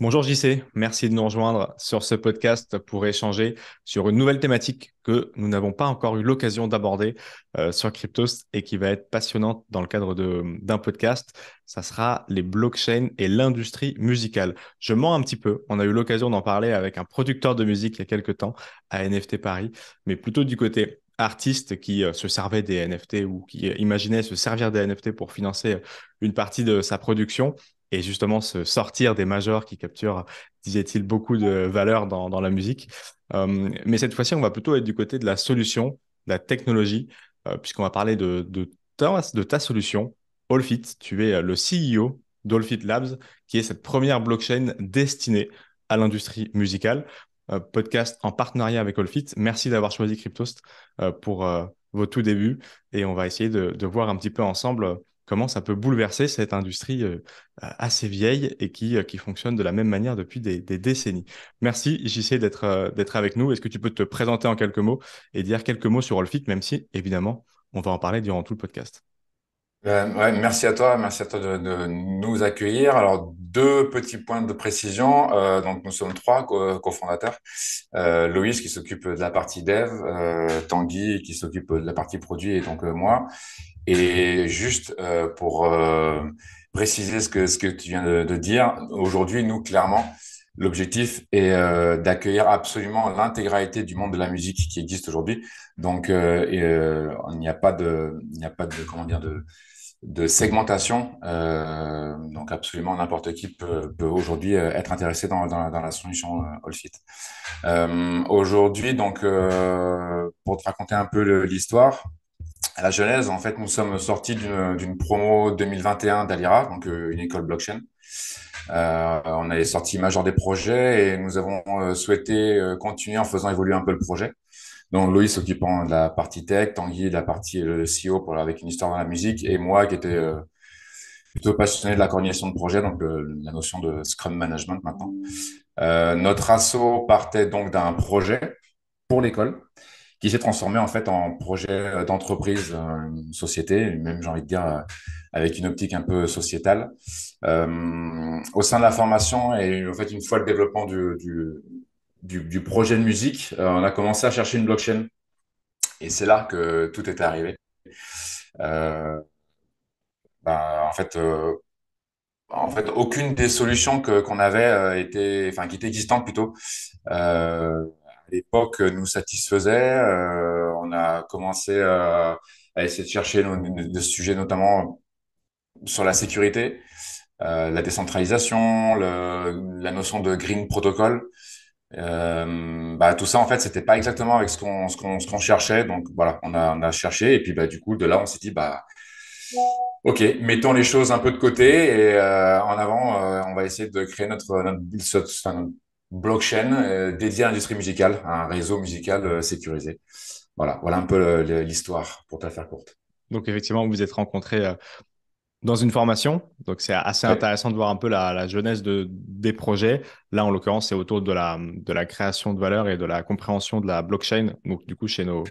Bonjour JC, merci de nous rejoindre sur ce podcast pour échanger sur une nouvelle thématique que nous n'avons pas encore eu l'occasion d'aborder euh, sur Cryptos et qui va être passionnante dans le cadre d'un podcast. Ça sera les blockchains et l'industrie musicale. Je mens un petit peu, on a eu l'occasion d'en parler avec un producteur de musique il y a quelques temps à NFT Paris, mais plutôt du côté artiste qui euh, se servait des NFT ou qui imaginait se servir des NFT pour financer une partie de sa production et justement se sortir des majors qui capturent, disait-il, beaucoup de valeur dans, dans la musique. Euh, mais cette fois-ci, on va plutôt être du côté de la solution, de la technologie, euh, puisqu'on va parler de, de, ta, solution, Allfit. Tu es le CEO d'Allfit Labs, qui est cette première blockchain destinée à l'industrie musicale. Euh, podcast en partenariat avec Allfit. Merci d'avoir choisi Cryptost euh, pour euh, vos tout débuts et on va essayer de, de voir un petit peu ensemble comment ça peut bouleverser cette industrie euh, assez vieille et qui, euh, qui fonctionne de la même manière depuis des, décennies. Merci JC d'être euh, d'être avec nous. Est-ce que tu peux te présenter en quelques mots et dire quelques mots sur Allfit, même si évidemment on va en parler durant tout le podcast? Ouais, merci à toi, merci à toi de, nous accueillir. Alors deux petits points de précision. Donc nous sommes trois cofondateurs. Loïs qui s'occupe de la partie dev, Tanguy qui s'occupe de la partie produit et donc moi. Et juste euh, pour euh, préciser ce que, ce que tu viens de, de dire, aujourd'hui, nous, clairement, l'objectif est euh, d'accueillir absolument l'intégralité du monde de la musique qui existe aujourd'hui. Donc, il n'y a pas de, il n'y a pas de, comment dire, de, de segmentation. donc, absolument n'importe qui peut, peut aujourd'hui être intéressé dans, dans, dans la solution Allfit. aujourd'hui, donc, pour te raconter un peu l'histoire, à la Genèse, en fait, nous sommes sortis d'une promo 2021 d'Alira, donc euh, une école blockchain. Euh, on est sorti major des projets et nous avons euh, souhaité continuer en faisant évoluer un peu le projet. Donc Loïs s'occupant de la partie tech, Tanguy de la partie CEO pour avec une histoire dans la musique et moi qui était plutôt passionné de la coordination de projet, donc la notion de Scrum Management maintenant. notre assaut partait donc d'un projet pour l'école qui s'est transformé en fait en projet euh, d'entreprise, euh, une société, même j'ai envie de dire euh, avec une optique un peu sociétale. Euh, au sein de la formation et en fait une fois le développement du, du, du, projet de musique, on a commencé à chercher une blockchain et c'est là que tout était arrivé. Euh, bah, en fait, en fait, aucune des solutions que qu'on avait était, enfin, qui étaient existantes plutôt, euh, l'époque nous satisfaisait. Euh, on a commencé à, à essayer de chercher des sujets notamment sur la sécurité, euh, la décentralisation, la notion de green protocol. Euh, bah, tout ça en fait c'était pas exactement avec ce qu'on ce qu'on ce qu'on cherchait donc voilà on a cherché et puis bah du coup de là on s'est dit bah ok mettons les choses un peu de côté et euh, en avant euh, on va essayer de créer notre notre, notre blockchain euh, dédié à l'industrie musicale, un réseau musical euh, sécurisé. Voilà, voilà un peu l'histoire pour te la faire courte. Donc effectivement, vous vous êtes rencontrés euh, dans une formation. Donc, c'est assez intéressant de voir un peu la, la jeunesse de, des projets. Là, en l'occurrence, c'est autour de la, de la création de valeur et de la compréhension de la blockchain. Donc, du coup, chez nos,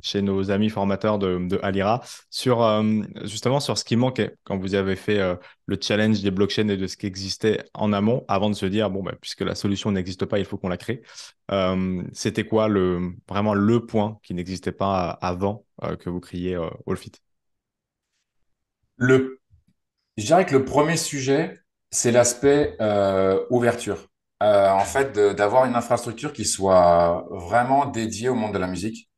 chez nos amis formateurs de, de Alira, sur euh, justement sur ce qui manquait quand vous avez fait euh, le challenge des blockchains et de ce qui existait en amont avant de se dire, bon, bah, puisque la solution n'existe pas, il faut qu'on la crée. Euh, C'était quoi le, vraiment le point qui n'existait pas avant que vous criez Allfit le je dirais que le premier sujet, c'est l'aspect euh, ouverture. Euh, en fait, d'avoir une infrastructure qui soit vraiment dédiée au monde de la musique.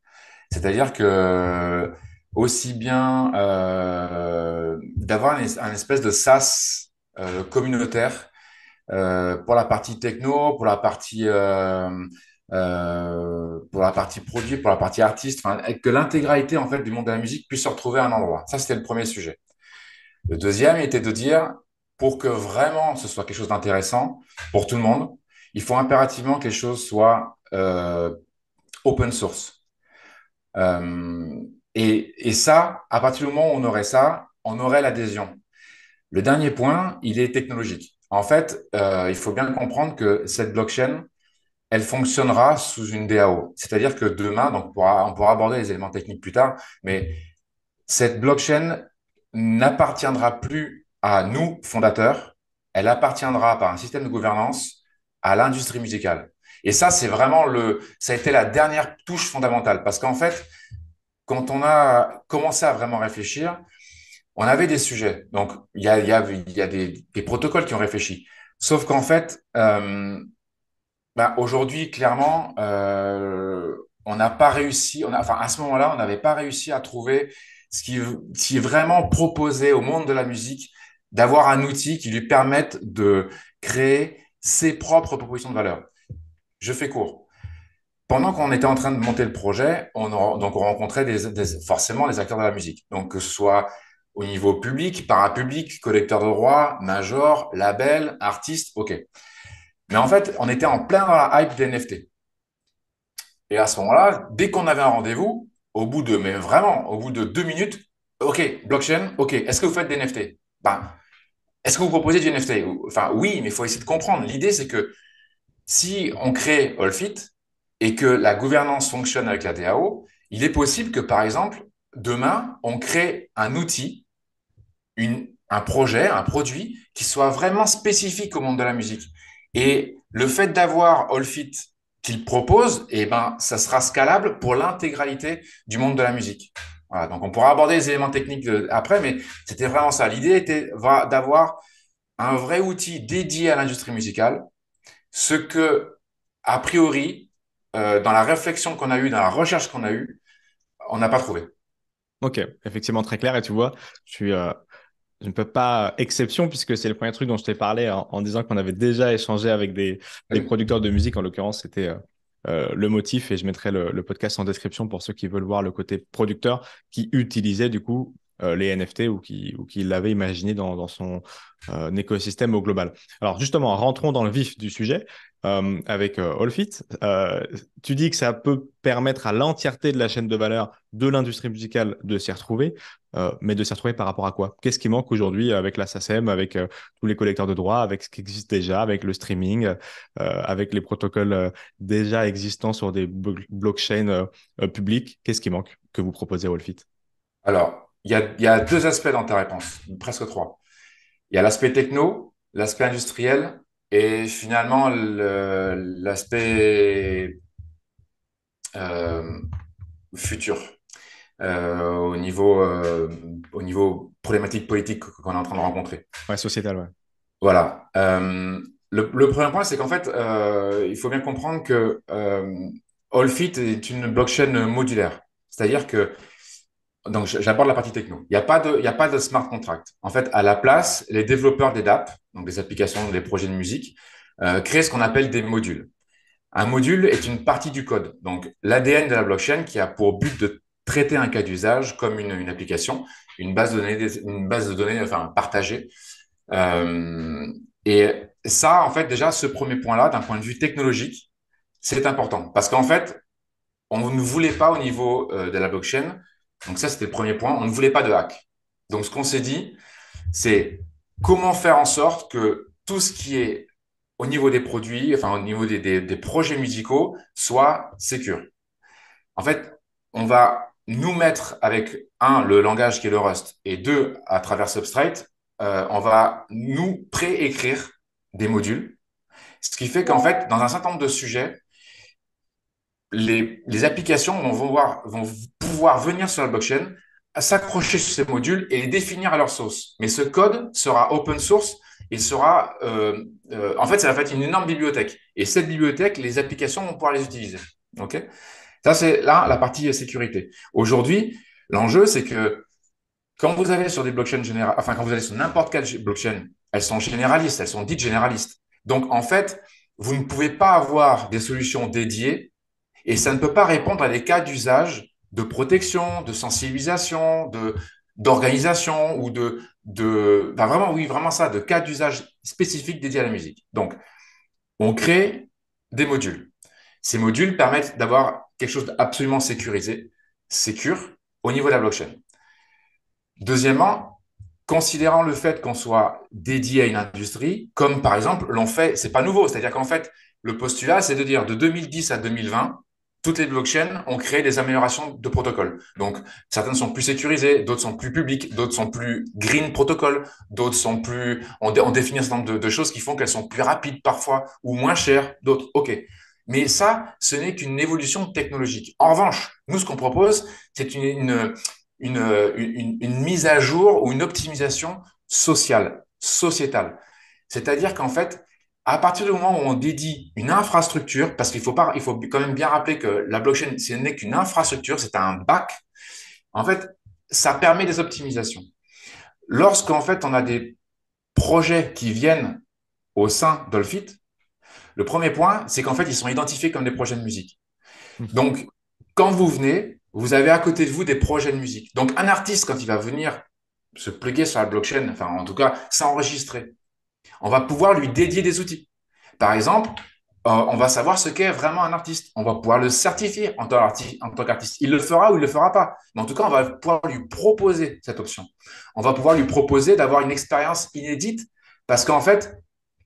C'est-à-dire que aussi bien euh, d'avoir un, espèce de SaaS euh, communautaire euh, pour la partie techno, pour la partie euh, euh, pour la partie produit, pour la partie artiste, que l'intégralité en fait du monde de la musique puisse se retrouver à un endroit. Ça, c'était le premier sujet. Le deuxième était de dire, pour que vraiment ce soit quelque chose d'intéressant pour tout le monde, il faut impérativement que les choses soient euh, open source. Euh, et, ça, à partir du moment où on aurait ça, on aurait l'adhésion. Le dernier point, il est technologique. En fait, euh, il faut bien comprendre que cette blockchain, elle fonctionnera sous une DAO. C'est-à-dire que demain, donc on pourra aborder les éléments techniques plus tard, mais cette blockchain n'appartiendra plus à nous, fondateurs, elle appartiendra par un système de gouvernance à l'industrie musicale. Et ça, c'est vraiment le, ça a été la dernière touche fondamentale parce qu'en fait, quand on a commencé à vraiment réfléchir, on avait des sujets. Donc, il y a, y a, des protocoles qui ont réfléchi. Sauf qu'en fait, euh, bah, aujourd'hui, clairement, euh, on n'a pas réussi, on a, enfin, à ce moment-là, on n'avait pas réussi à trouver ce qui, est vraiment proposé au monde de la musique, d'avoir un outil qui lui permette de créer ses propres propositions de valeur. Je fais court. Pendant qu'on était en train de monter le projet, on, donc on rencontrait des, forcément les acteurs de la musique. Donc que ce soit au niveau public, parapublic, collecteur de droits, major, label, artiste, ok. Mais en fait, on était en plein dans la hype des NFT. Et à ce moment-là, dès qu'on avait un rendez-vous, au bout de, mais vraiment, au bout de deux minutes, ok, blockchain, ok, est-ce que vous faites des NFT ben, Est-ce que vous proposez du NFT Enfin, oui, mais il faut essayer de comprendre. L'idée, c'est que si on crée Allfit et que la gouvernance fonctionne avec la DAO, il est possible que, par exemple, demain, on crée un outil, une, un projet, un produit qui soit vraiment spécifique au monde de la musique. Et le fait d'avoir Allfit qu'il propose, eh ben, ça sera scalable pour l'intégralité du monde de la musique. Donc on pourra aborder les éléments techniques après, mais c'était vraiment ça. L'idée était d'avoir un vrai outil dédié à l'industrie musicale, ce que, a priori, euh, dans la réflexion qu'on a eue, dans la recherche qu'on a eue, on n'a pas trouvé. Ok, effectivement très clair. Et tu vois, je suis, euh, je ne peux pas exception puisque c'est le premier truc dont je t'ai parlé en, disant qu'on avait déjà échangé avec des, des producteurs de musique. En l'occurrence, c'était euh, euh, le motif et je mettrai le, le, podcast en description pour ceux qui veulent voir le côté producteur qui utilisait du coup euh, les NFT ou qui, ou qui l'avait imaginé dans, dans son euh, écosystème au global. Alors justement, rentrons dans le vif du sujet euh, avec Allfit. tu dis que ça peut permettre à l'entièreté de la chaîne de valeur de l'industrie musicale de s'y retrouver, mais de s'y retrouver par rapport à quoi? Qu'est-ce qui manque aujourd'hui avec la SACEM, avec tous les collecteurs de droits, avec ce qui existe déjà, avec le streaming, avec les protocoles déjà existants sur des blockchains publics? Qu'est-ce qui manque que vous proposez à Allfit? Alors, il y a deux aspects dans ta réponse, presque trois. Il y a l'aspect techno, l'aspect industriel et finalement l'aspect euh, futur euh, au, niveau, euh, au niveau problématique politique qu'on est en train de rencontrer. Ouais, sociétal, ouais. Voilà. Le, le, premier point, c'est qu'en fait, il faut bien comprendre que Allfit est une blockchain modulaire. C'est-à-dire que donc j'aborde la partie techno. Il n'y a pas de, il y a pas de smart contract. En fait, à la place, les développeurs des DAP, donc des applications, des projets de musique, euh, créent ce qu'on appelle des modules. Un module est une partie du code. Donc l'ADN de la blockchain qui a pour but de traiter un cas d'usage comme une, une, application, une base de données, une base de données, enfin partagée. Euh, et ça, en fait, déjà, ce premier point-là, d'un point de vue technologique, c'est important parce qu'en fait, on ne voulait pas au niveau euh, de la blockchain donc ça, c'était le premier point. On ne voulait pas de hack. Donc ce qu'on s'est dit, c'est comment faire en sorte que tout ce qui est au niveau des produits, enfin au niveau des, des, projets musicaux, soit sécure. En fait, on va nous mettre avec un, le langage qui est le Rust, et deux, à travers Substrate, euh, on va nous préécrire des modules. Ce qui fait qu'en fait, dans un certain nombre de sujets, les, les applications vont, vont pouvoir venir sur la blockchain, s'accrocher sur ces modules et les définir à leur sauce. Mais ce code sera open source. Il sera, euh, euh, en fait, ça va être une énorme bibliothèque. Et cette bibliothèque, les applications vont pouvoir les utiliser. Ok? Ça, c'est là la partie sécurité. Aujourd'hui, l'enjeu, c'est que quand vous allez sur des blockchains générales, enfin, quand vous allez sur n'importe quelle blockchain, elles sont généralistes, elles sont dites généralistes. Donc, en fait, vous ne pouvez pas avoir des solutions dédiées et ça ne peut pas répondre à des cas d'usage de protection, de sensibilisation, de d'organisation ou de de ben vraiment oui vraiment ça de cas d'usage spécifiques dédiés à la musique. Donc on crée des modules. Ces modules permettent d'avoir quelque chose d'absolument sécurisé, sécure au niveau de la blockchain. Deuxièmement, considérant le fait qu'on soit dédié à une industrie, comme par exemple l'on fait, c'est pas nouveau, c'est-à-dire qu'en fait le postulat c'est de dire de 2010 à 2020 toutes les blockchains ont créé des améliorations de protocole. Donc, certaines sont plus sécurisées, d'autres sont plus publiques, d'autres sont plus green protocol, d'autres sont plus, on, définit un certain nombre de, choses qui font qu'elles sont plus rapides parfois ou moins chères, d'autres, OK. Mais ça, ce n'est qu'une évolution technologique. En revanche, nous, ce qu'on propose, c'est une, une, une, une, mise à jour ou une optimisation sociale, sociétale. C'est-à-dire qu'en fait, à partir du moment où on dédie une infrastructure, parce qu'il faut pas, il faut quand même bien rappeler que la blockchain, ce n'est qu'une infrastructure, c'est un bac. En fait, ça permet des optimisations. Lorsqu'en fait, on a des projets qui viennent au sein d'Olfit, le premier point, c'est qu'en fait, ils sont identifiés comme des projets de musique. Mmh. Donc, quand vous venez, vous avez à côté de vous des projets de musique. Donc, un artiste, quand il va venir se plugger sur la blockchain, enfin, en tout cas, s'enregistrer, on va pouvoir lui dédier des outils. Par exemple, euh, on va savoir ce qu'est vraiment un artiste. On va pouvoir le certifier en tant qu'artiste. Il le fera ou il ne le fera pas. Mais en tout cas, on va pouvoir lui proposer cette option. On va pouvoir lui proposer d'avoir une expérience inédite parce qu'en fait,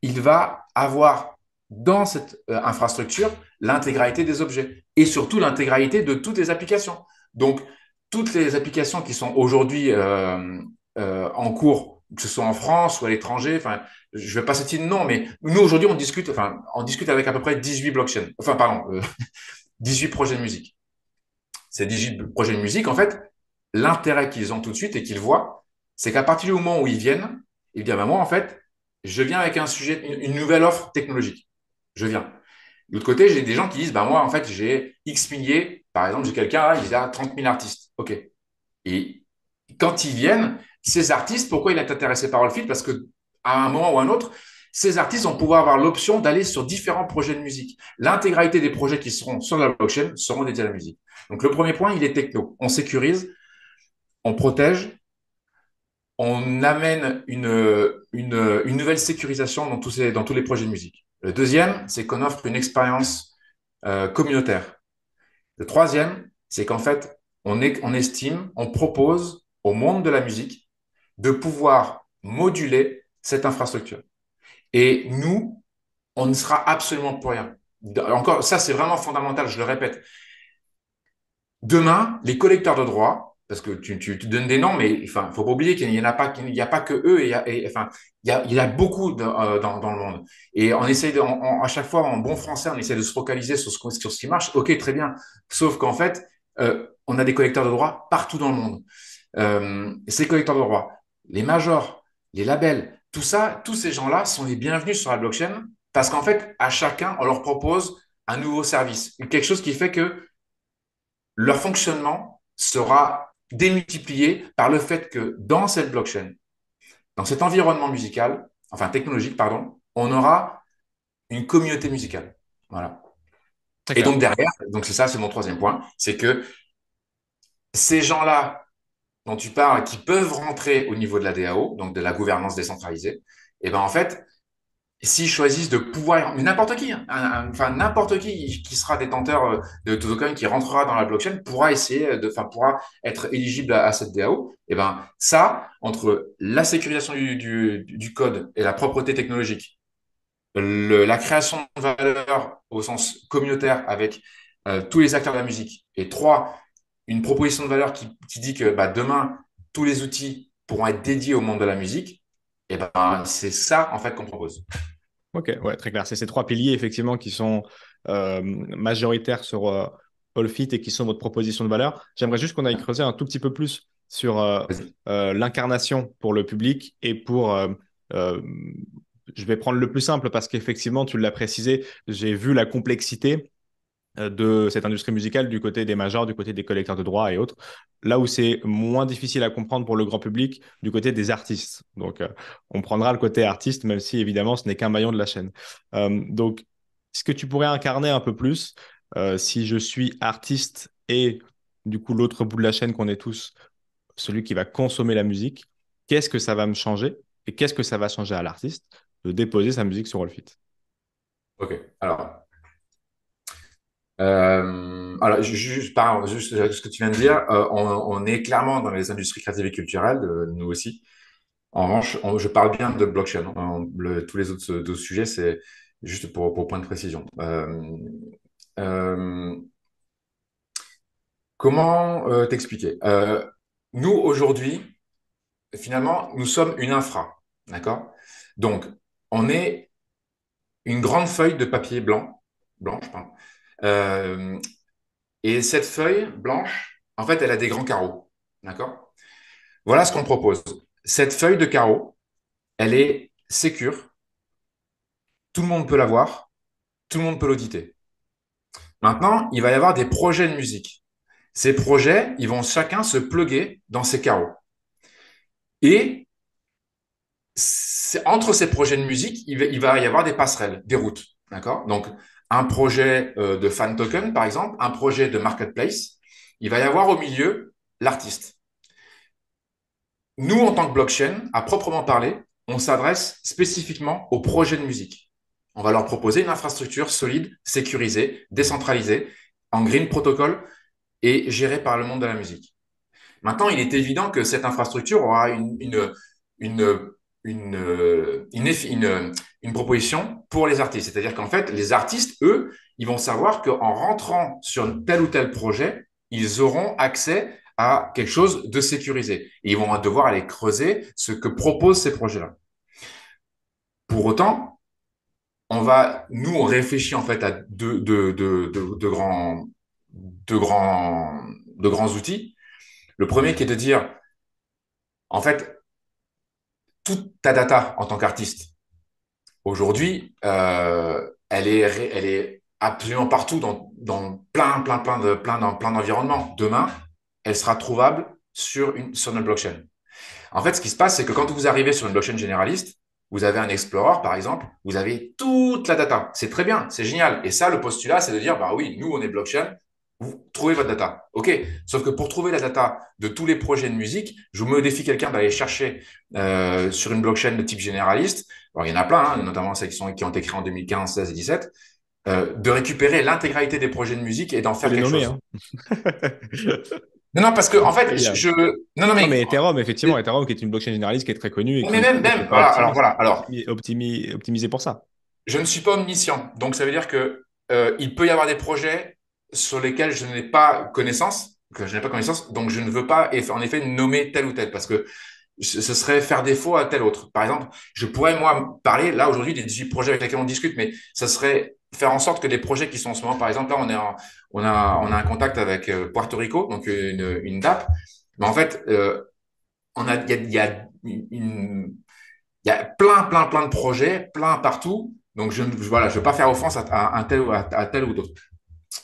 il va avoir dans cette euh, infrastructure l'intégralité des objets et surtout l'intégralité de toutes les applications. Donc, toutes les applications qui sont aujourd'hui euh, en cours, que ce soit en France ou à l'étranger, enfin, je vais pas citer de nom, mais nous aujourd'hui on discute, enfin, on discute avec à peu près 18 blockchains, enfin pardon, 18 euh, projets de musique. Ces 18 projets de musique, en fait, l'intérêt qu'ils ont tout de suite et qu'ils voient, c'est qu'à partir du moment où ils viennent, ils disent, bah, moi en fait, je viens avec un sujet, une, nouvelle offre technologique. Je viens. De l'autre côté, j'ai des gens qui disent, bah moi en fait, j'ai X milliers, par exemple, j'ai quelqu'un, il a 30 000 artistes. OK. Et quand ils viennent, ces artistes, pourquoi il est intéressé par Allfit Parce que à un moment ou à un autre, ces artistes vont pouvoir avoir l'option d'aller sur différents projets de musique. L'intégralité des projets qui seront sur la blockchain seront dédiés à la musique. Donc le premier point, il est techno. On sécurise, on protège, on amène une, une, nouvelle sécurisation dans tous, ces, dans tous les projets de musique. Le deuxième, c'est qu'on offre une expérience euh, communautaire. Le troisième, c'est qu'en fait, on, est, on estime, on propose au monde de la musique de pouvoir moduler cette infrastructure. Et nous, on ne sera absolument pour rien. Encore, ça, c'est vraiment fondamental, je le répète. Demain, les collecteurs de droits, parce que tu, tu, donnes des noms, mais enfin, faut pas oublier qu'il n'y en a pas, qu'il n'y a pas que eux, et, enfin, il y a, a beaucoup euh, dans, le monde. Et on essaie à chaque fois, en bon français, on essaie de se focaliser sur ce, sur ce qui marche. Ok, très bien. Sauf qu'en fait, euh, on a des collecteurs de droits partout dans le monde. Euh, ces collecteurs de droits, les majors, les labels, tout ça, tous ces gens-là sont les bienvenus sur la blockchain parce qu'en fait, à chacun, on leur propose un nouveau service, quelque chose qui fait que leur fonctionnement sera démultiplié par le fait que dans cette blockchain, dans cet environnement musical, enfin technologique, pardon, on aura une communauté musicale. Voilà. Et donc derrière, donc c'est ça, c'est mon troisième point, c'est que ces gens-là dont tu parles qui peuvent rentrer au niveau de la DAO, donc de la gouvernance décentralisée, et eh ben en fait, s'ils choisissent de pouvoir, mais n'importe qui, hein, enfin n'importe qui qui sera détenteur euh, de token qui rentrera dans la blockchain pourra essayer de, enfin pourra être éligible à, cette DAO. Et eh ben ça, entre la sécurisation du, du, code et la propreté technologique, la création de valeur au sens communautaire avec euh, tous les acteurs de la musique, et trois, une proposition de valeur qui, dit que bah, demain, tous les outils pourront être dédiés au monde de la musique, et eh ben c'est ça en fait qu'on propose. Ok, ouais, très clair. C'est ces trois piliers effectivement qui sont euh, majoritaires sur euh, Allfit et qui sont votre proposition de valeur. J'aimerais juste qu'on aille creuser un tout petit peu plus sur euh, euh, l'incarnation pour le public et pour je vais prendre le plus simple parce qu'effectivement, tu l'as précisé, j'ai vu la complexité de cette industrie musicale du côté des majors, du côté des collecteurs de droits et autres. Là où c'est moins difficile à comprendre pour le grand public, du côté des artistes. Donc, euh, on prendra le côté artiste, même si évidemment ce n'est qu'un maillon de la chaîne. Euh, donc, est-ce que tu pourrais incarner un peu plus si je suis artiste et du coup l'autre bout de la chaîne qu'on est tous, celui qui va consommer la musique, qu'est-ce que ça va me changer et qu'est-ce que ça va changer à l'artiste de déposer sa musique sur Rollfit Ok, alors euh, alors, juste par juste ce que tu viens de dire, euh, on, est clairement dans les industries créatives et culturelles, euh, nous aussi. En revanche, je parle bien de blockchain. Hein. Tous les autres, autres sujets, c'est juste pour, point de précision. Euh, euh, comment euh, t'expliquer? Nous, aujourd'hui, finalement, nous sommes une infra. D'accord? Donc, on est une grande feuille de papier blanc, blanche, pardon. Et cette feuille blanche, en fait, elle a des grands carreaux. D'accord? Voilà ce qu'on propose. Cette feuille de carreaux, elle est sécure. Tout le monde peut la voir. Tout le monde peut l'auditer. Maintenant, il va y avoir des projets de musique. Ces projets, ils vont chacun se pluguer dans ces carreaux. Et entre ces projets de musique, il va, y avoir des passerelles, des routes. D'accord? Donc, un projet euh, de fan token, par exemple, un projet de marketplace, il va y avoir au milieu l'artiste. Nous, en tant que blockchain, à proprement parler, on s'adresse spécifiquement aux projets de musique. On va leur proposer une infrastructure solide, sécurisée, décentralisée, en green protocol et gérée par le monde de la musique. Maintenant, il est évident que cette infrastructure aura une, une, une proposition pour les artistes. C'est-à-dire qu'en fait, les artistes, eux, ils vont savoir qu'en rentrant sur tel ou tel projet, ils auront accès à quelque chose de sécurisé. Ils vont devoir aller creuser ce que proposent ces projets-là. Pour autant, on va, nous, on réfléchit en fait à deux, de grands, grands outils. Le premier qui est de dire, en fait, toute ta data en tant qu'artiste, aujourd'hui, euh, elle, est, elle est absolument partout dans, dans plein, plein, plein de, plein, dans plein d'environnements. Demain, elle sera trouvable sur, une, sur notre blockchain. En fait, ce qui se passe, c'est que quand vous arrivez sur une blockchain généraliste, vous avez un Explorer, par exemple, vous avez toute la data. C'est très bien, c'est génial. Et ça, le postulat, c'est de dire, bah oui, nous, on est blockchain, vous trouvez votre data. OK. Sauf que pour trouver la data de tous les projets de musique, je vous me défie quelqu'un d'aller chercher euh, sur une blockchain de type généraliste. Alors, il y en a plein, hein, notamment celles qui, sont, qui ont été créées en 2015, 16 et 17. Euh, de récupérer l'intégralité des projets de musique et d'en faire quelque chose. Hein. Non, non, parce que en fait, je. Non, non, mais. Non, mais Ethereum, effectivement, Ethereum qui est une blockchain généraliste qui est très connue. mais même, même, voilà, alors voilà, alors. optimisé pour ça. Je ne suis pas omniscient, donc ça veut dire que euh, il peut y avoir des projets sur lesquels je n'ai pas connaissance, je n'ai pas connaissance, donc je ne veux pas en effet nommer tel ou tel parce que ce serait faire défaut à tel autre. Par exemple, je pourrais moi parler là aujourd'hui des 18 projets avec lesquels on discute, mais ça serait faire en sorte que des projets qui sont en ce moment, par exemple, là, on, est on, a, un contact avec euh, Puerto Rico, donc une, une DAP. Mais en fait, euh, a, il y a, plein, plein, plein de projets, plein partout. Donc, je ne veux pas faire offense à, un tel, à, à tel ou.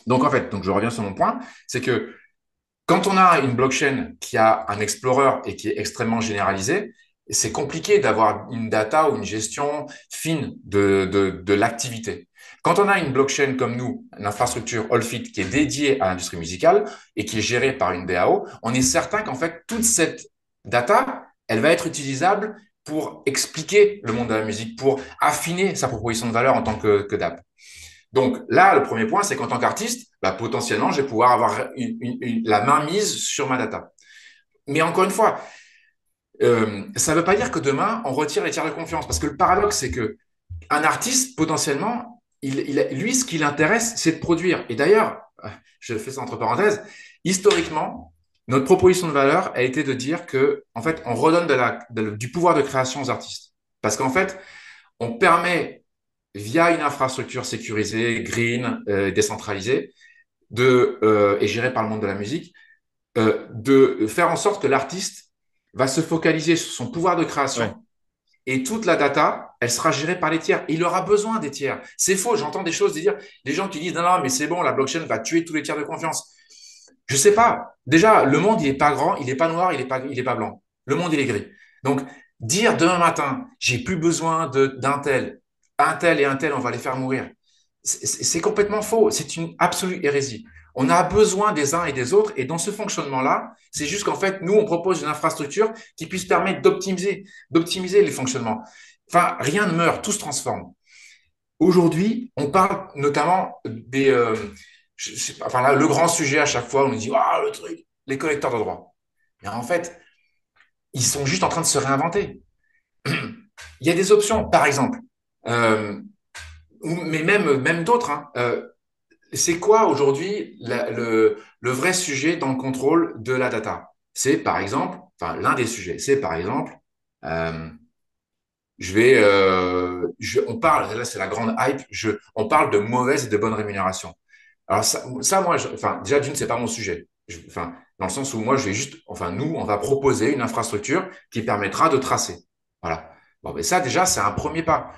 Donc, en fait, donc je reviens sur mon point, c'est que quand on a une blockchain qui a un explorer et qui est extrêmement généralisé, c'est compliqué d'avoir une data ou une gestion fine de, de, l'activité. Quand on a une blockchain comme nous, une infrastructure Allfit qui est dédiée à l'industrie musicale et qui est gérée par une DAO, on est certain qu'en fait, toute cette data, elle va être utilisable pour expliquer le monde de la musique, pour affiner sa proposition de valeur en tant que, que DAP. Donc là, le premier point, c'est qu'en tant qu'artiste, bah, potentiellement, je vais pouvoir avoir la main mise sur ma data. Mais encore une fois, euh, ça ne veut pas dire que demain, on retire les tiers de confiance. Parce que le paradoxe, c'est que un artiste, potentiellement, lui, ce qui l'intéresse, c'est de produire. Et d'ailleurs, je fais ça entre parenthèses, historiquement, notre proposition de valeur a été de dire que, en fait, on redonne du pouvoir de création aux artistes. Parce qu'en fait, on permet, via une infrastructure sécurisée, green, euh, décentralisée, de, euh, et gérée par le monde de la musique, euh, de faire en sorte que l'artiste va se focaliser sur son pouvoir de création et toute la data, elle sera gérée par les tiers. Il aura besoin des tiers. C'est faux. J'entends des choses dire, des gens qui disent non, non, mais c'est bon, la blockchain va tuer tous les tiers de confiance. Je sais pas. Déjà, le monde, il est pas grand, il est pas noir, il est pas, il est pas blanc. Le monde, il est gris. Donc, dire demain matin, j'ai plus besoin d'un tel, un tel et un tel, on va les faire mourir. C'est complètement faux. C'est une absolue hérésie. On a besoin des uns et des autres. Et dans ce fonctionnement-là, c'est juste qu'en fait, nous, on propose une infrastructure qui puisse permettre d'optimiser, d'optimiser les fonctionnements. Enfin, rien ne meurt, tout se transforme. Aujourd'hui, on parle notamment des, euh, enfin là, le grand sujet à chaque fois, on nous dit, ah, le truc, les collecteurs de droits. Mais en fait, ils sont juste en train de se réinventer. Il y a des options, par exemple, mais même, même d'autres. Hein, euh, c'est quoi aujourd'hui le, vrai sujet dans le contrôle de la data? C'est par exemple, enfin l'un des sujets, c'est par exemple, euh, je vais, euh, on parle, là c'est la grande hype, on parle de mauvaise et de bonne rémunération. Alors ça, moi, déjà d'une, c'est pas mon sujet. Je, enfin, dans le sens où moi, je vais juste, enfin nous, on va proposer une infrastructure qui permettra de tracer. Voilà. Bon, mais ça déjà, c'est un premier pas.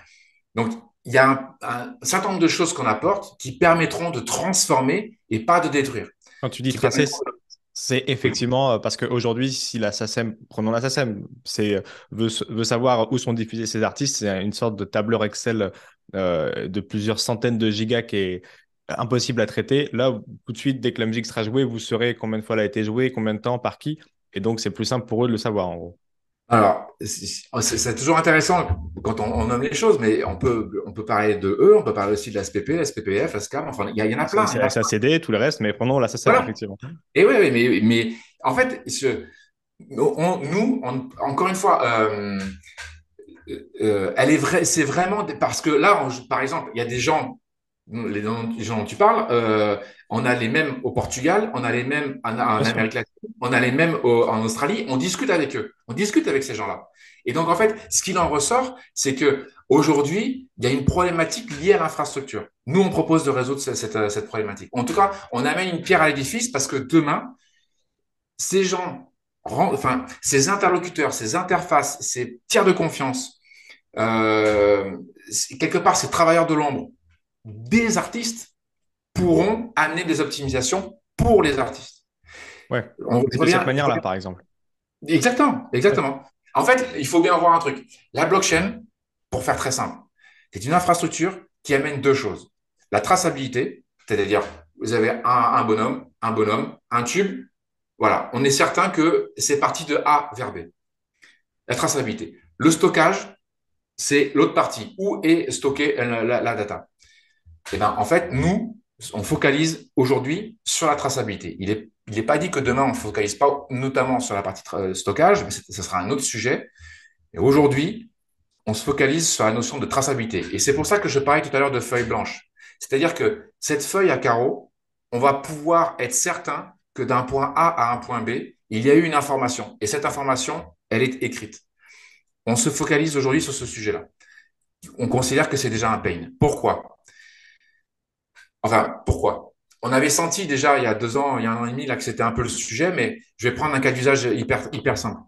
Donc il y a un, certain nombre de choses qu'on apporte qui permettront de transformer et pas de détruire. Quand tu dis tracer, c'est effectivement euh, parce qu'aujourd'hui, si la SACEM, prenons la SACEM, c'est, euh, veut, veut, savoir où sont diffusés ces artistes, c'est une sorte de tableur Excel euh, de plusieurs centaines de gigas qui est impossible à traiter. Là, tout de suite, dès que la musique sera jouée, vous saurez combien de fois elle a été jouée, combien de temps, par qui. Et donc, c'est plus simple pour eux de le savoir, en gros. Alors, c'est toujours intéressant quand on, nomme les choses, mais on peut, on peut parler de eux, on peut parler aussi de la SPP, la SPPF, la SCAM, enfin, il y, en a plein. C'est la SACD, tout le reste, mais prenons la SACD, effectivement. Et oui, mais, mais en fait, ce, nous, encore une fois, euh, euh, elle est vraie, c'est vraiment parce que là, par exemple, il y a des gens les, gens dont tu parles, euh, on a les mêmes au Portugal, on a les mêmes en, Amérique latine, on a les mêmes en Australie, on discute avec eux, on discute avec ces gens-là. Et donc, en fait, ce qu'il en ressort, c'est que aujourd'hui, il y a une problématique liée à l'infrastructure. Nous, on propose de résoudre cette, cette, problématique. En tout cas, on amène une pierre à l'édifice parce que demain, ces gens, enfin, ces interlocuteurs, ces interfaces, ces tiers de confiance, euh, quelque part, ces travailleurs de l'ombre, des artistes pourront amener des optimisations pour les artistes. Ouais. On de cette manière-là, par exemple. Exactement, exactement. En fait, il faut bien voir un truc. La blockchain, pour faire très simple, c'est une infrastructure qui amène deux choses. La traçabilité, c'est-à-dire vous avez un, un, bonhomme, un bonhomme, un tube. Voilà, on est certain que c'est parti de A vers B. La traçabilité. Le stockage, c'est l'autre partie. Où est stockée la data? Eh ben, en fait, nous, on focalise aujourd'hui sur la traçabilité. Il n'est il est pas dit que demain, on ne focalise pas notamment sur la partie stockage, mais ce sera un autre sujet. Et aujourd'hui, on se focalise sur la notion de traçabilité. Et c'est pour ça que je parlais tout à l'heure de feuille blanche. C'est-à-dire que cette feuille à carreaux, on va pouvoir être certain que d'un point A à un point B, il y a eu une information. Et cette information, elle est écrite. On se focalise aujourd'hui sur ce sujet-là. On considère que c'est déjà un pain. Pourquoi? Enfin, pourquoi? On avait senti déjà il y a deux ans, il y a un an et demi, là, que c'était un peu le sujet, mais je vais prendre un cas d'usage hyper, simple.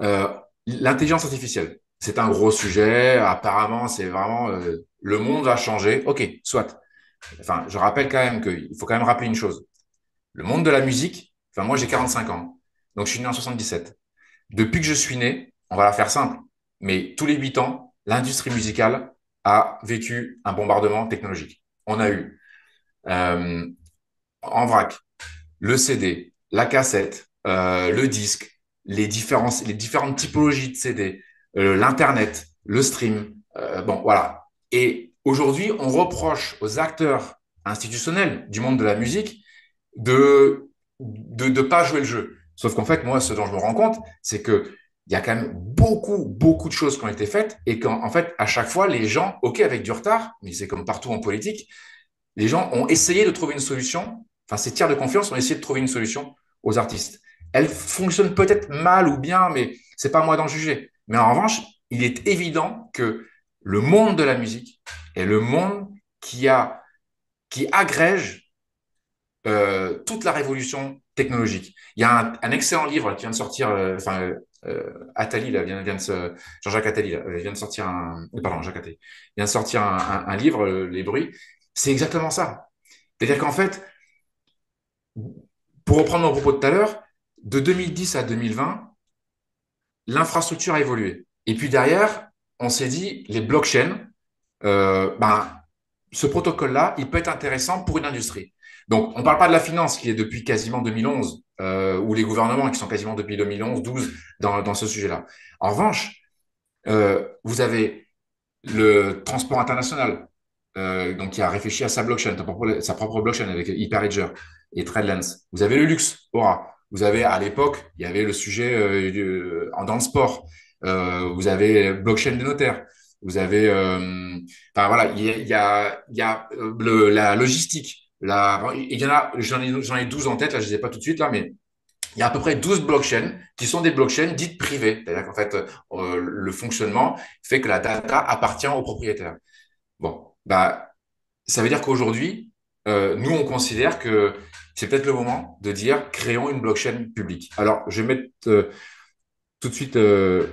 Euh, l'intelligence artificielle, c'est un gros sujet. Apparemment, c'est vraiment euh, le monde va changer. Ok, soit. Enfin, je rappelle quand même qu'il faut quand même rappeler une chose. Le monde de la musique, enfin, moi j'ai 45 ans, donc je suis né en 77. Depuis que je suis né, on va la faire simple, mais tous les huit ans, l'industrie musicale a vécu un bombardement technologique on a eu euh, en vrac le CD, la cassette, euh, le disque, les, les différentes typologies de CD, euh, l'Internet, le stream. bon, voilà. Et aujourd'hui, on reproche aux acteurs institutionnels du monde de la musique de de ne pas jouer le jeu. Sauf qu'en fait, moi, ce dont je me rends compte, c'est que il y a quand même beaucoup, beaucoup de choses qui ont été faites et qu'en en fait, à chaque fois, les gens, OK, avec du retard, mais c'est comme partout en politique, les gens ont essayé de trouver une solution, enfin, ces tiers de confiance ont essayé de trouver une solution aux artistes. Elle fonctionne peut-être mal ou bien, mais c'est pas moi d'en juger. Mais en revanche, il est évident que le monde de la musique est le monde qui a, qui agrège euh, toute la révolution technologique. Il y a un, excellent livre qui vient de sortir, euh, enfin, euh, Attali, là, vient, vient de Jean-Jacques Attali, vient de sortir un, euh, pardon, Jacques Attali, vient de sortir un, un, livre, euh, Les bruits. C'est exactement ça. C'est-à-dire qu'en fait, pour reprendre mon propos de tout à l'heure, de 2010 à 2020, l'infrastructure a évolué. Et puis derrière, on s'est dit, les blockchains, euh, ben, ce protocole-là, il peut être intéressant pour une industrie. Donc, on ne parle pas de la finance qui est depuis quasiment 2011, euh, ou les gouvernements qui sont quasiment depuis 2011-12 dans, dans ce sujet-là. En revanche, euh, vous avez le transport international, euh, donc qui a réfléchi à sa blockchain, sa propre, blockchain avec Hyperledger et TradeLens. Vous avez le luxe, Aura. Vous avez à l'époque, il y avait le sujet euh, dans le sport. Euh, vous avez blockchain des notaires. vous avez, euh, voilà, il y a, la logistique. Il y en a, j'en ai, j'en ai 12 en tête, là, je ne les ai pas tout de suite, mais il y a à peu près 12 blockchains qui sont des blockchains dites privées. C'est-à-dire qu'en fait, euh, le fonctionnement fait que la data appartient au propriétaire. Bon, bah, ça veut dire qu'aujourd'hui, euh, nous, on considère que c'est peut-être le moment de dire créons une blockchain publique. Alors, je vais mettre euh, tout de suite euh,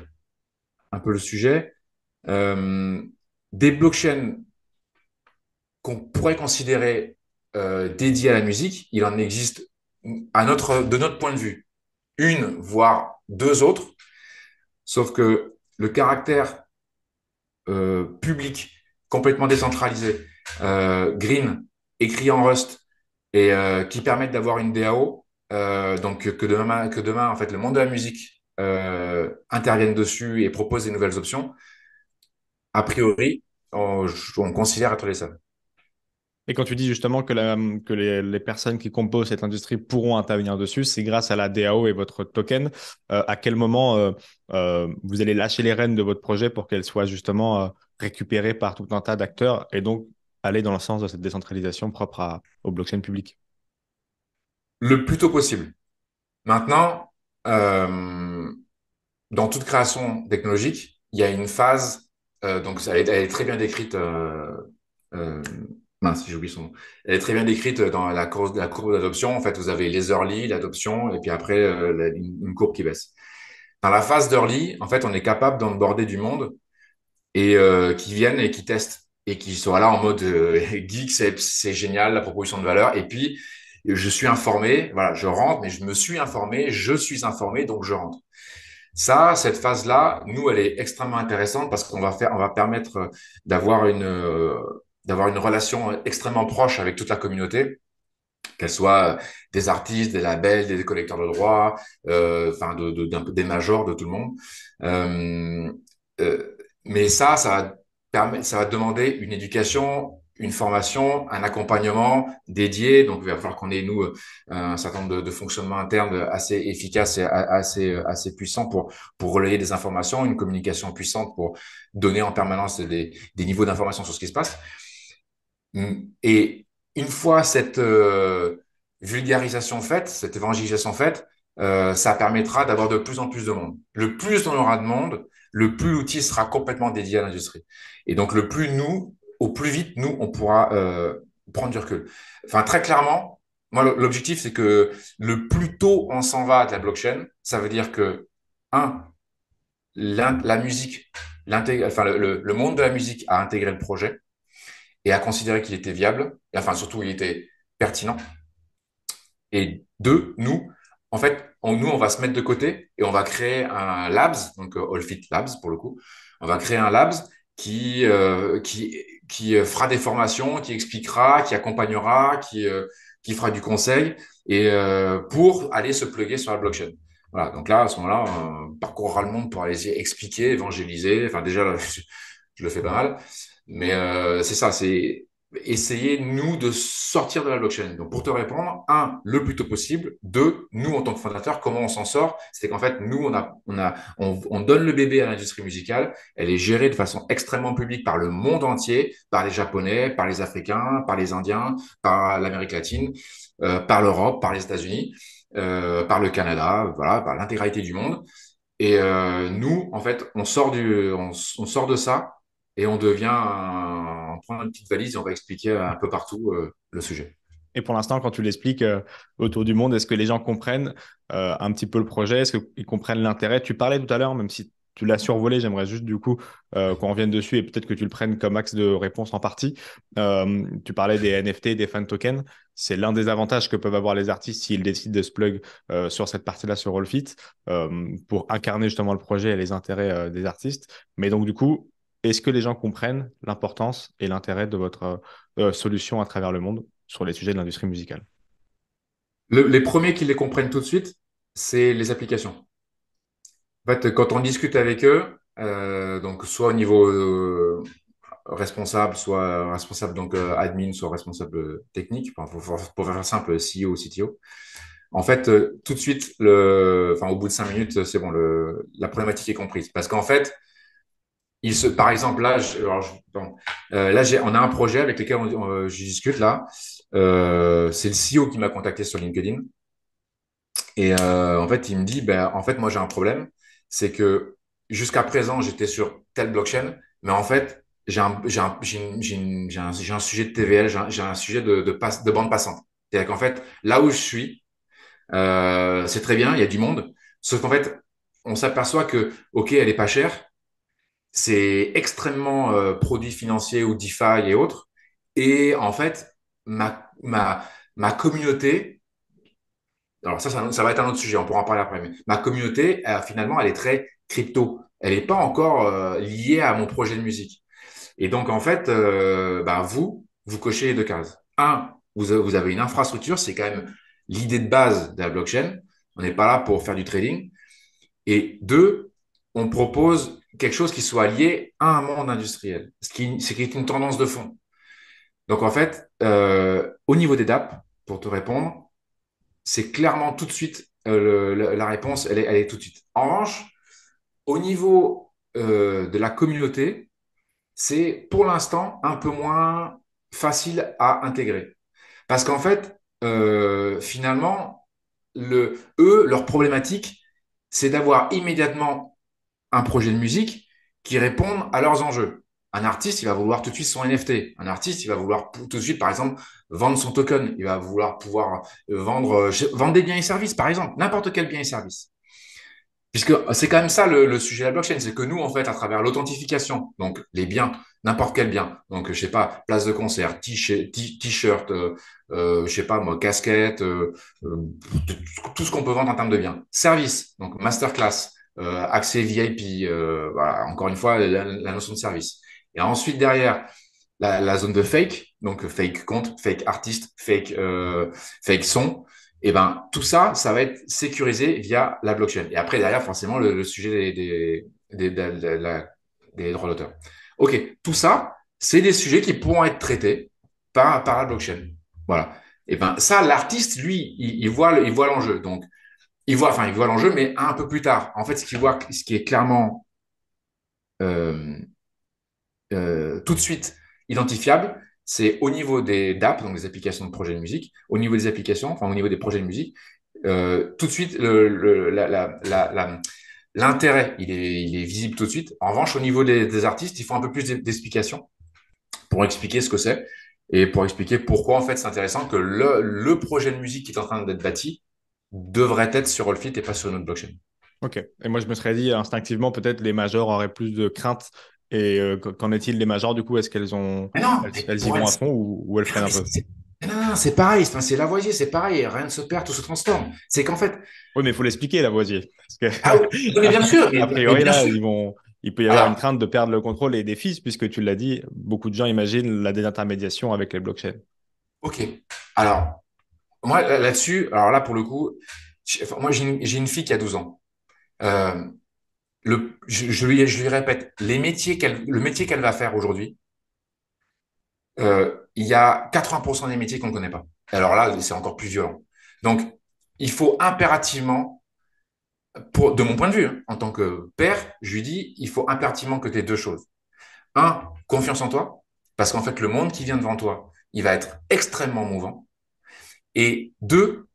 un peu le sujet. Euh, des blockchains qu'on pourrait considérer euh, dédiées à la musique, il en existe à notre, de notre point de vue une, voire deux autres, sauf que le caractère euh, public, complètement décentralisé, euh, green, écrit en Rust, et euh, qui permettent d'avoir une DAO, euh, donc que demain, en fait, le monde de la musique euh, intervienne dessus et propose des nouvelles options, a priori, on, on considère être les seuls. Et quand tu dis justement que, les, personnes qui composent cette industrie pourront intervenir dessus, c'est grâce à la DAO et votre token. À quel moment vous allez lâcher les rênes de votre projet pour qu'elles soient justement euh, récupérées par tout un tas d'acteurs et donc aller dans le sens de cette décentralisation propre au blockchain public Le plus tôt possible. Maintenant, euh, dans toute création technologique, il y a une phase, donc elle est, elle est, très bien décrite mince, j'ai son. Elle est très bien décrite dans la courbe, d'adoption. En fait, vous avez les early, l'adoption, et puis après, euh, une courbe qui baisse. Dans la phase d'early, en fait, on est capable d'emborder du monde et euh, qui viennent et qui testent et qui sont là en mode euh, geek, c'est génial, la proposition de valeur. Et puis, je suis informé, voilà, je rentre, mais je me suis informé, je suis informé, donc je rentre. Ça, cette phase-là, nous, elle est extrêmement intéressante parce qu'on va faire, on va permettre d'avoir une, d'avoir une relation extrêmement proche avec toute la communauté, qu'elle soit des artistes, des labels, des collecteurs de droits, euh, enfin de, de, des majors, de tout le monde. Euh, euh, mais ça, ça va, ça va demander une éducation, une formation, un accompagnement dédié. Donc, il va falloir qu'on ait, nous, un certain nombre de, fonctionnements internes assez efficaces et assez, assez puissants pour, pour relayer des informations, une communication puissante pour donner en permanence des, des niveaux d'information sur ce qui se passe. Et une fois cette euh, vulgarisation faite, cette évangélisation faite, euh, ça permettra d'avoir de plus en plus de monde. Le plus on aura de monde, le plus l'outil sera complètement dédié à l'industrie. Et donc, le plus nous, au plus vite, nous, on pourra euh, prendre du recul. Enfin, très clairement, moi, l'objectif, c'est que le plus tôt on s'en va de la blockchain, ça veut dire que, un, la, musique, enfin, le, le monde de la musique a intégré le projet et à considérer qu'il était viable, et enfin surtout il était pertinent. Et deux, nous, en fait, on, nous, on va se mettre de côté et on va créer un labs, donc euh, Allfit Labs pour le coup. On va créer un labs qui, euh, qui, qui fera des formations, qui expliquera, qui accompagnera, qui, euh, qui fera du conseil et euh, pour aller se plugger sur la blockchain. Voilà, donc là, à ce moment-là, on parcourra le monde pour aller expliquer, évangéliser. Enfin, déjà, je, je le fais pas mal. Mais euh, c'est ça, c'est essayer, nous, de sortir de la blockchain. Donc, pour te répondre, un, le plus tôt possible. Deux, nous, en tant que fondateur, comment on s'en sort? C'est qu'en fait, nous, on, a, on, a, on, on donne le bébé à l'industrie musicale. Elle est gérée de façon extrêmement publique par le monde entier, par les Japonais, par les Africains, par les Indiens, par l'Amérique latine, euh, par l'Europe, par les États-Unis, euh, par le Canada, voilà, par l'intégralité du monde. Et euh, nous, en fait, on sort, du, on, on sort de ça et on devient, on prend une petite valise et on va expliquer un peu partout euh, le sujet. Et pour l'instant, quand tu l'expliques euh, autour du monde, est-ce que les gens comprennent euh, un petit peu le projet? Est-ce qu'ils comprennent l'intérêt? Tu parlais tout à l'heure, même si tu l'as survolé, j'aimerais juste du coup euh, qu'on revienne dessus et peut-être que tu le prennes comme axe de réponse en partie. Euh, tu parlais des NFT, des fan tokens. C'est l'un des avantages que peuvent avoir les artistes s'ils décident de se plug euh, sur cette partie-là sur Rollfit pour incarner justement le projet et les intérêts des artistes. Mais donc du coup, est-ce que les gens comprennent l'importance et l'intérêt de votre euh, solution à travers le monde sur les sujets de l'industrie musicale? Le, Les premiers qui les comprennent tout de suite, c'est les applications. En fait, quand on discute avec eux, euh, donc soit au niveau euh, responsable, soit responsable euh, admin, soit responsable technique, pour, faire simple, CEO, CTO. En fait, euh, tout de suite, au bout de cinq minutes, c'est bon, la problématique est comprise. Parce qu'en fait, il se, par exemple, là, je, euh, là on a un projet avec lequel on, je discute là. Euh, c'est le CEO qui m'a contacté sur LinkedIn. Et euh, en fait, il me dit, ben, en fait, moi, j'ai un problème. C'est que jusqu'à présent, j'étais sur telle blockchain, mais en fait, j'ai un, j'ai un, j'ai un, un, sujet de TVL, j'ai un, sujet de, de, passe, de bande passante. C'est-à-dire qu'en fait, là où je suis, euh, c'est très bien, il y a du monde. Sauf qu'en fait, on s'aperçoit que, OK, elle est pas chère, c'est extrêmement euh, produit financier ou DeFi et autres. Et en fait, ma, ma, ma communauté, alors ça, ça, va être un autre sujet, on pourra en parler après, mais ma communauté, finalement, elle est très crypto. Elle n'est pas encore euh, liée à mon projet de musique. Et donc, en fait, euh, bah, vous, vous cochez les deux cases. Un, vous, vous avez une infrastructure, c'est quand même l'idée de base de la blockchain. On n'est pas là pour faire du trading. Et deux, on propose quelque chose qui soit lié à un monde industriel, ce qui, qui est une tendance de fond. Donc, en fait, euh, au niveau des DAP, pour te répondre, c'est clairement tout de suite, euh, la réponse, elle est, tout de suite. En revanche, au niveau euh, de la communauté, c'est pour l'instant un peu moins facile à intégrer. Parce qu'en fait, finalement, le, eux, leur problématique, c'est d'avoir immédiatement un projet de musique qui réponde à leurs enjeux. Un artiste, il va vouloir tout de suite son NFT. Un artiste, il va vouloir tout de suite, par exemple, vendre son token. Il va vouloir pouvoir euh, vendre, euh, vendre des biens et services, par exemple, n'importe quel bien et service. Puisque c'est quand même ça le, sujet de la blockchain, c'est que nous, en fait, à travers l'authentification, donc les biens, n'importe quel bien, donc je sais pas, place de concert, t-shirt, euh, euh, je sais pas casquette, euh, tout ce qu'on peut vendre en termes de biens. Service, donc masterclass, accès VIP, voilà, encore une fois, la, notion de service. Et ensuite, derrière, la, zone de fake, donc fake compte, fake artiste, fake, fake son, et eh ben tout ça, ça va être sécurisé via la blockchain. Et après, derrière, forcément, le, sujet des, droits d'auteur. OK, tout ça, c'est des sujets qui pourront être traités par, la blockchain. Voilà. Et eh ben ça, l'artiste, lui, il, il voit l'enjeu. Donc, il voit, enfin, l'enjeu, mais un peu plus tard. En fait, ce ce qui est clairement euh, euh, tout de suite identifiable, c'est au niveau des DAP, donc des applications de projet de musique, au niveau des applications, enfin au niveau des projets de musique, euh, tout de suite, l'intérêt, il est, visible tout de suite. En revanche, au niveau des, artistes, il faut un peu plus d'explications pour expliquer ce que c'est et pour expliquer pourquoi, en fait, c'est intéressant que le, projet de musique qui est en train d'être bâti devrait être sur Rollfit et pas sur notre blockchain. Ok. Et moi, je me serais dit instinctivement, peut-être les majors auraient plus de crainte et euh, qu'en est-il des majors du coup? Est-ce qu'elles ont elles, y vont à fond ou, elles freinent un peu? non, c'est pareil, c'est Lavoisier, c'est pareil, rien ne se perd, tout se transforme. C'est qu'en fait. Oui, mais il faut l'expliquer, Lavoisier. Que... Ah, mais bien sûr. a priori, là, Ils vont... il peut y avoir une crainte de perdre le contrôle et des fils, puisque tu l'as dit, beaucoup de gens imaginent la désintermédiation avec les blockchains. Ok. Alors, moi, là-dessus, alors là, pour le coup, moi, j'ai une, une, fille qui a 12 ans. Euh, le, je, lui, je lui répète, les métiers le métier qu'elle va faire aujourd'hui, euh, il y a 80% des métiers qu'on ne connaît pas. Alors là, c'est encore plus violent. Donc, il faut impérativement, pour, de mon point de vue, hein, en tant que père, je lui dis, il faut impérativement que tu aies deux choses. Un, confiance en toi, parce qu'en fait, le monde qui vient devant toi, il va être extrêmement mouvant. Et deux,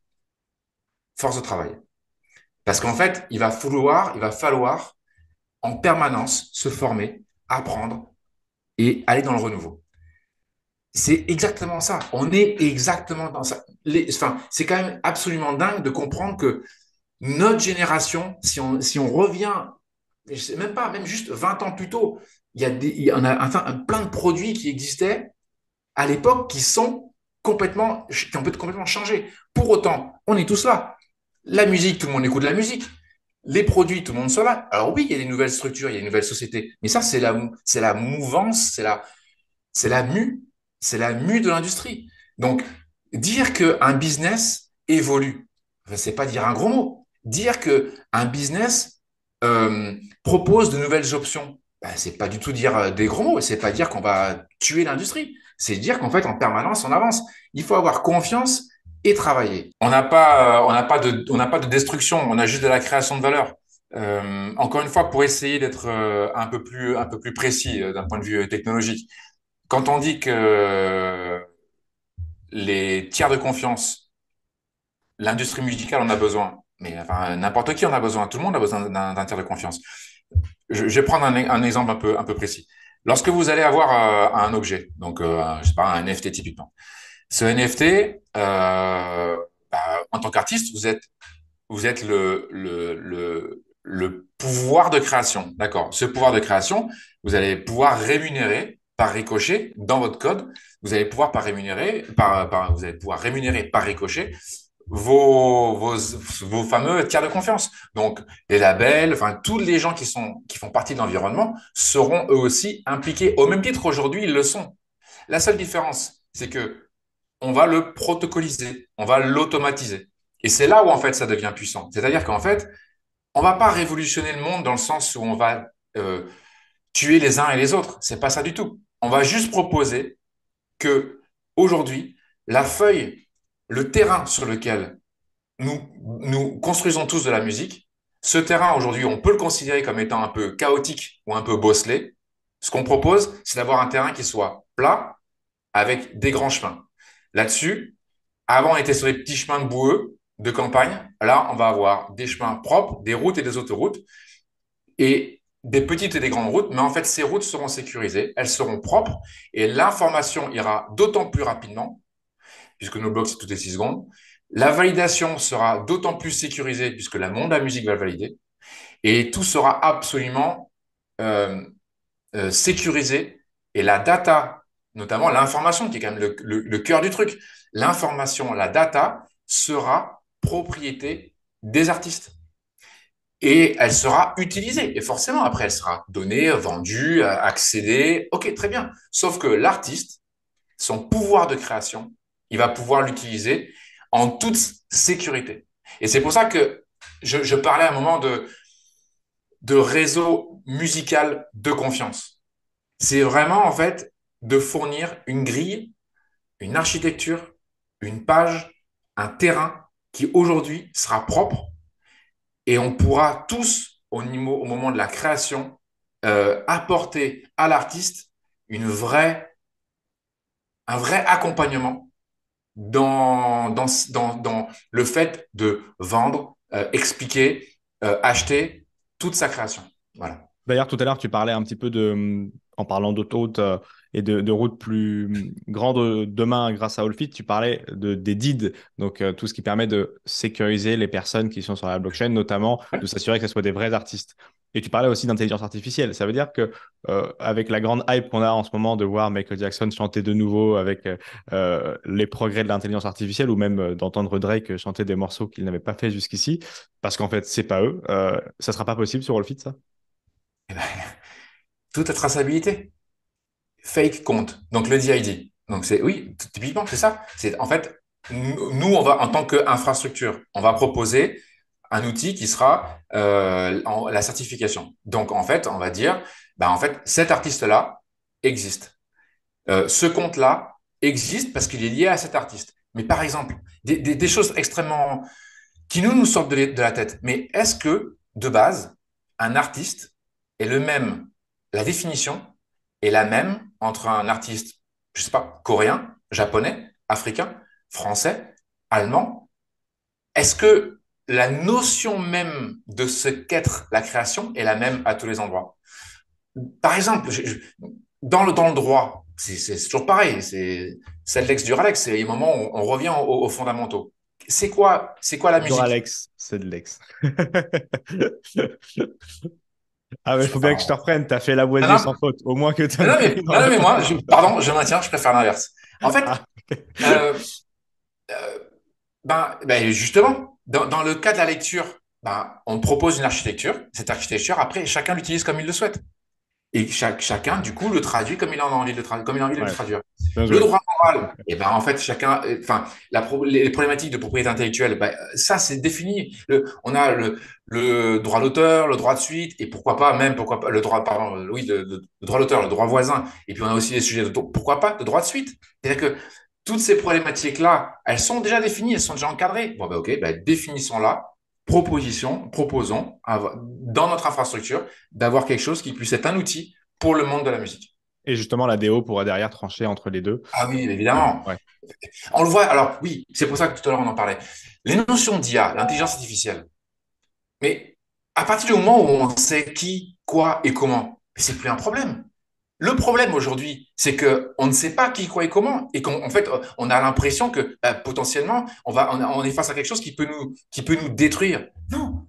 force de travail. Parce qu'en fait, il va falloir, il va falloir en permanence se former, apprendre et aller dans le renouveau. C'est exactement ça. On est exactement dans ça. enfin, c'est quand même absolument dingue de comprendre que notre génération, si on, si on revient, je sais même pas, même juste 20 ans plus tôt, il y a, des, il a enfin, plein de produits qui existaient à l'époque qui sont complètement, qui ont complètement changé. Pour autant, on est tous là. La musique, tout le monde écoute la musique les produits, tout le monde soit là. Alors oui, il y a des nouvelles structures, il y a une nouvelle société, mais ça, c'est la, c'est la mouvance, c'est la, c'est la mue, c'est la mue de l'industrie. Donc, dire qu'un business évolue, c'est pas dire un gros mot. Dire que un business euh, propose de nouvelles options, ben, c'est pas du tout dire euh, des gros mots, c'est pas dire qu'on va tuer l'industrie, c'est dire qu'en fait, en permanence, on avance. Il faut avoir confiance et travailler. On n'a pas, euh, pas de, pas de destruction, on a juste de la création de valeur. Euh, encore une fois, pour essayer d'être euh, un peu plus, un peu plus précis d'un point de vue technologique, quand on dit que les tiers de confiance, l'industrie musicale en a besoin, mais enfin, n'importe qui en a besoin, tout le monde a besoin d'un tiers de confiance. Je, je vais prendre un, un, exemple un peu, un peu précis. Lorsque vous allez avoir euh, un objet, donc euh, je sais pas, un NFT typiquement, ce NFT, euh, bah, en tant qu'artiste, vous êtes, le pouvoir de création. D'accord. Ce pouvoir de création, vous allez pouvoir rémunérer par ricochet dans votre code. Vous allez pouvoir par rémunérer, par, par, vous allez pouvoir rémunérer par ricochet vos, vos, fameux tiers de confiance. Donc, les labels, enfin, tous les gens qui sont, qui font partie de l'environnement seront eux aussi impliqués. Au même titre, aujourd'hui, ils le sont. La seule différence, c'est que on va le protocoliser, on va l'automatiser. Et c'est là où, en fait, ça devient puissant. C'est-à-dire qu'en fait, on va pas révolutionner le monde dans le sens où on va euh, tuer les uns et les autres. C'est pas ça du tout. On va juste proposer que aujourd'hui, la feuille, le terrain sur lequel nous, nous construisons tous de la musique, ce terrain aujourd'hui, on peut le considérer comme étant un peu chaotique ou un peu bosselé. Ce qu'on propose, c'est d'avoir un terrain qui soit plat avec des grands chemins. Là-dessus, avant, on était sur des petits chemins boueux de campagne. Là, on va avoir des chemins propres, des routes et des autoroutes. Et des petites et des grandes routes, mais en fait, ces routes seront sécurisées, elles seront propres et l'information ira d'autant plus rapidement, puisque nos blocs, c'est toutes les 6 secondes. La validation sera d'autant plus sécurisée, puisque la monde de la musique va le valider. Et tout sera absolument euh, euh, sécurisé. Et la data, notamment l'information, qui est quand même le, cœur du truc, l'information, la data sera propriété des artistes et elle sera utilisée. Et forcément, après, elle sera donnée, vendue, accédée. OK, très bien. Sauf que l'artiste, son pouvoir de création, il va pouvoir l'utiliser en toute sécurité. Et c'est pour ça que je, parlais à un moment de, de réseau musical de confiance. C'est vraiment, en fait, de fournir une grille, une architecture, une page, un terrain qui aujourd'hui sera propre et on pourra tous, au, moment de la création, euh, apporter à l'artiste une un vrai accompagnement dans, le fait de vendre, euh, expliquer, euh, acheter toute sa création. Voilà. D'ailleurs, tout à l'heure, tu parlais un petit peu de, en parlant d'autoroute euh, et de, routes plus grandes demain grâce à Allfit, tu parlais de, des DID, donc tout ce qui permet de sécuriser les personnes qui sont sur la blockchain, notamment de s'assurer que ce soit des vrais artistes. Et tu parlais aussi d'intelligence artificielle. Ça veut dire que euh, avec la grande hype qu'on a en ce moment de voir Michael Jackson chanter de nouveau avec euh, les progrès de l'intelligence artificielle ou même d'entendre Drake chanter des morceaux qu'il n'avait pas fait jusqu'ici, parce qu'en fait c'est pas eux, euh, ça sera pas possible sur Allfit ça? Eh ben, toute traçabilité. Fake compte. Donc le DID. Donc c'est oui, typiquement c'est ça. C'est en fait nous on va en tant qu'infrastructure, on va proposer un outil qui sera euh, la certification. Donc en fait, on va dire, bah en fait cet artiste là existe. Euh, ce compte là existe parce qu'il est lié à cet artiste. Mais par exemple, des, choses extrêmement qui nous nous sortent de, la tête. Mais est-ce que de base un artiste est le même la définition est la même entre un artiste, je sais pas, coréen, japonais, africain, français, allemand? Est-ce que la notion même de ce qu'être la création est la même à tous les endroits Par exemple, je, je, dans, le, dans le droit, c'est toujours pareil. C'est l'ex du Ralex. C'est un moment où on revient aux, aux fondamentaux. C'est quoi, c'est quoi la musique? Alex, c'est de l'ex. Ah, mais il faut bien que je te reprenne. Tu as fait la voisine ah sans faute. Au moins que tu non, mais, non, mais moi, je, pardon, je maintiens, je préfère l'inverse. En fait, ah, okay. euh, euh, ben, ben, justement, dans, dans, le cas de la lecture, ben, on propose une architecture. Cette architecture, après, chacun l'utilise comme il le souhaite. Et chaque, chacun, du coup, le traduit comme il en a envie de le, comme il a envie de ouais. le traduire. Bien le droit moral, et eh ben, en fait, chacun, enfin, la les problématiques de propriété intellectuelle, ben, ça, c'est défini. Le, on a le, le droit d'auteur, le droit de suite, et pourquoi pas, même, pourquoi pas, le droit, pardon, oui, le, le, droit d'auteur, le droit voisin. Et puis, on a aussi les sujets de, pourquoi pas, le droit de suite. C'est-à-dire que toutes ces problématiques-là, elles sont déjà définies, elles sont déjà encadrées. Bon, ben, ok, ben, définissons-la proposition, proposons dans notre infrastructure d'avoir quelque chose qui puisse être un outil pour le monde de la musique. Et justement, la DO pourra derrière trancher entre les deux. Ah oui, évidemment. On le voit. Alors oui, c'est pour ça que tout à l'heure on en parlait. Les notions d'IA, l'intelligence artificielle. Mais à partir du moment où on sait qui, quoi et comment, c'est plus un problème. Le problème aujourd'hui, c'est que on ne sait pas qui, quoi et comment, et qu'en fait, on a l'impression que bah, potentiellement, on va, on, est face à quelque chose qui peut nous, détruire. Non,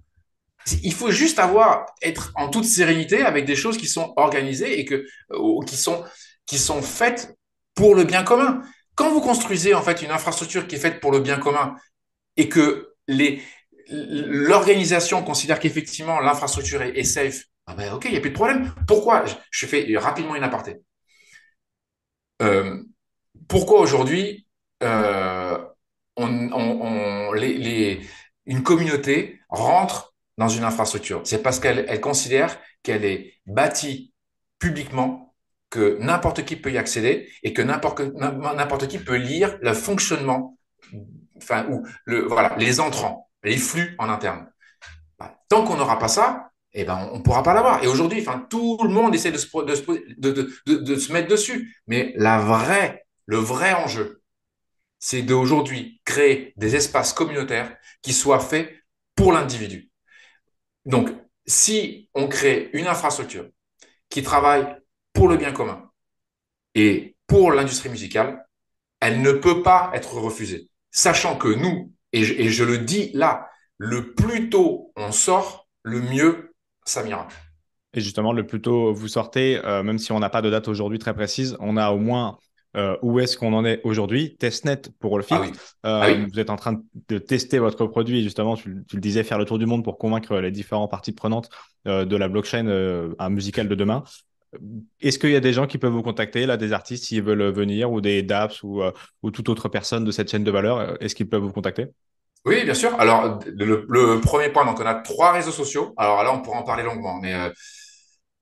il faut juste avoir être en toute sérénité avec des choses qui sont organisées et euh, qui sont faites pour le bien commun. Quand vous construisez en fait une infrastructure qui est faite pour le bien commun et que l'organisation considère qu'effectivement l'infrastructure est, safe, ah ben ok, il n'y a plus de problème. Pourquoi? Je, fais rapidement une aparté. Euh, pourquoi aujourd'hui euh, une communauté rentre dans une infrastructure? C'est parce qu'elle considère qu'elle est bâtie publiquement, que n'importe qui peut y accéder et que n'importe qui peut lire le fonctionnement, enfin, ou les entrants, les flux en interne. Bah, tant qu'on n'aura pas ça, eh ben, on ne pourra pas l'avoir. Et aujourd'hui, enfin, tout le monde essaie de se, de, de se mettre dessus. Mais la vraie, le vrai enjeu, c'est d'aujourd'hui créer des espaces communautaires qui soient faits pour l'individu. Donc, si on crée une infrastructure qui travaille pour le bien commun et pour l'industrie musicale, elle ne peut pas être refusée. Sachant que nous, et je, le dis là, le plus tôt on sort, le mieux ça m'ira. Et justement, le plus tôt vous sortez, euh, même si on n'a pas de date aujourd'hui très précise, on a au moins euh, où est-ce qu'on en est aujourd'hui Testnet pour le ah, oui. Euh, ah vous êtes en train de tester votre produit, justement, tu, le disais, faire le tour du monde pour convaincre les différentes parties prenantes de la blockchain un musical de demain. Est-ce qu'il y a des gens qui peuvent vous contacter, là, des artistes, s'ils veulent venir, ou des DApps, ou, ou toute autre personne de cette chaîne de valeur? Est-ce qu'ils peuvent vous contacter? Oui, bien sûr. Alors, le, le, premier point, donc on a trois réseaux sociaux. Alors là, on pourra en parler longuement, mais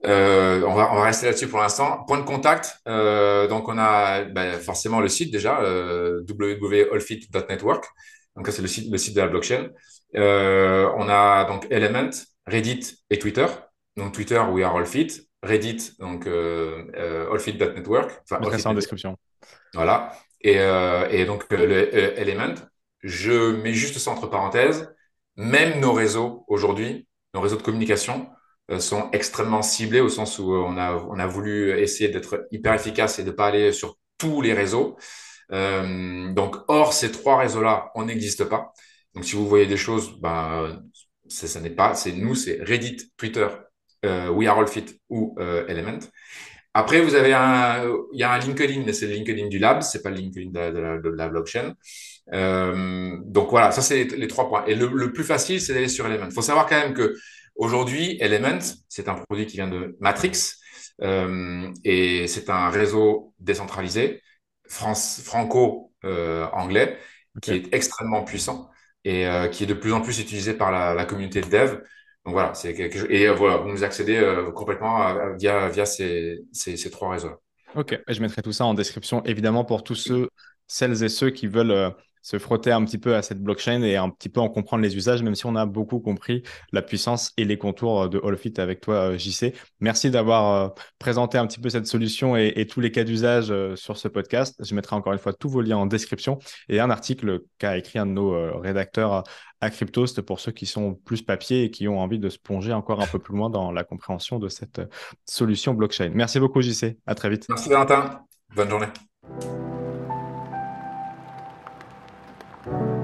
euh, on, va, on va rester là-dessus pour l'instant. Point de contact, euh, donc on a ben, forcément le site déjà, euh, www.allfit.network. Donc ça c'est le site, le site de la blockchain. Euh, on a donc Element, Reddit et Twitter. Donc Twitter, we are Allfit. Reddit, donc euh, euh allfit.network. Enfin, ça en description. Voilà. Et, euh, et donc le Element, je mets juste ça entre parenthèses. Même nos réseaux aujourd'hui, nos réseaux de communication, euh, sont extrêmement ciblés au sens où euh, on a, on a voulu essayer d'être hyper efficace et de pas aller sur tous les réseaux. Euh, donc, hors ces trois réseaux-là, on n'existe pas. Donc, si vous voyez des choses, ben, ça, n'est pas, c'est nous, c'est Reddit, Twitter, We Are All Fit ou Element. Après, vous avez un, il y a un LinkedIn, mais c'est le LinkedIn du lab, c'est pas le LinkedIn de, de, de la blockchain. Euh, donc voilà, ça c'est les, les, trois points. Et le, le plus facile, c'est d'aller sur Element. Il faut savoir quand même que Aujourd'hui, Element, c'est un produit qui vient de Matrix euh, et c'est un réseau décentralisé franco-anglais qui est extrêmement puissant et euh, qui est de plus en plus utilisé par la, communauté de dev. Donc voilà, c'est quelque chose. Et euh, voilà, vous nous accédez complètement via, via ces, ces, trois réseaux. Ok, je mettrai tout ça en description, évidemment, pour tous ceux, celles et ceux qui veulent se frotter un petit peu à cette blockchain et un petit peu en comprendre les usages, même si on a beaucoup compris la puissance et les contours de Allfit avec toi, euh, JC. Merci d'avoir euh, présenté un petit peu cette solution et, tous les cas d'usage euh, sur ce podcast. Je mettrai encore une fois tous vos liens en description et un article qu'a écrit un de nos rédacteurs à Cryptost pour ceux qui sont plus papier et qui ont envie de se plonger encore un peu plus loin dans la compréhension de cette solution blockchain. Merci beaucoup, JC. À très vite. Merci, Valentin. Bonne journée. thank you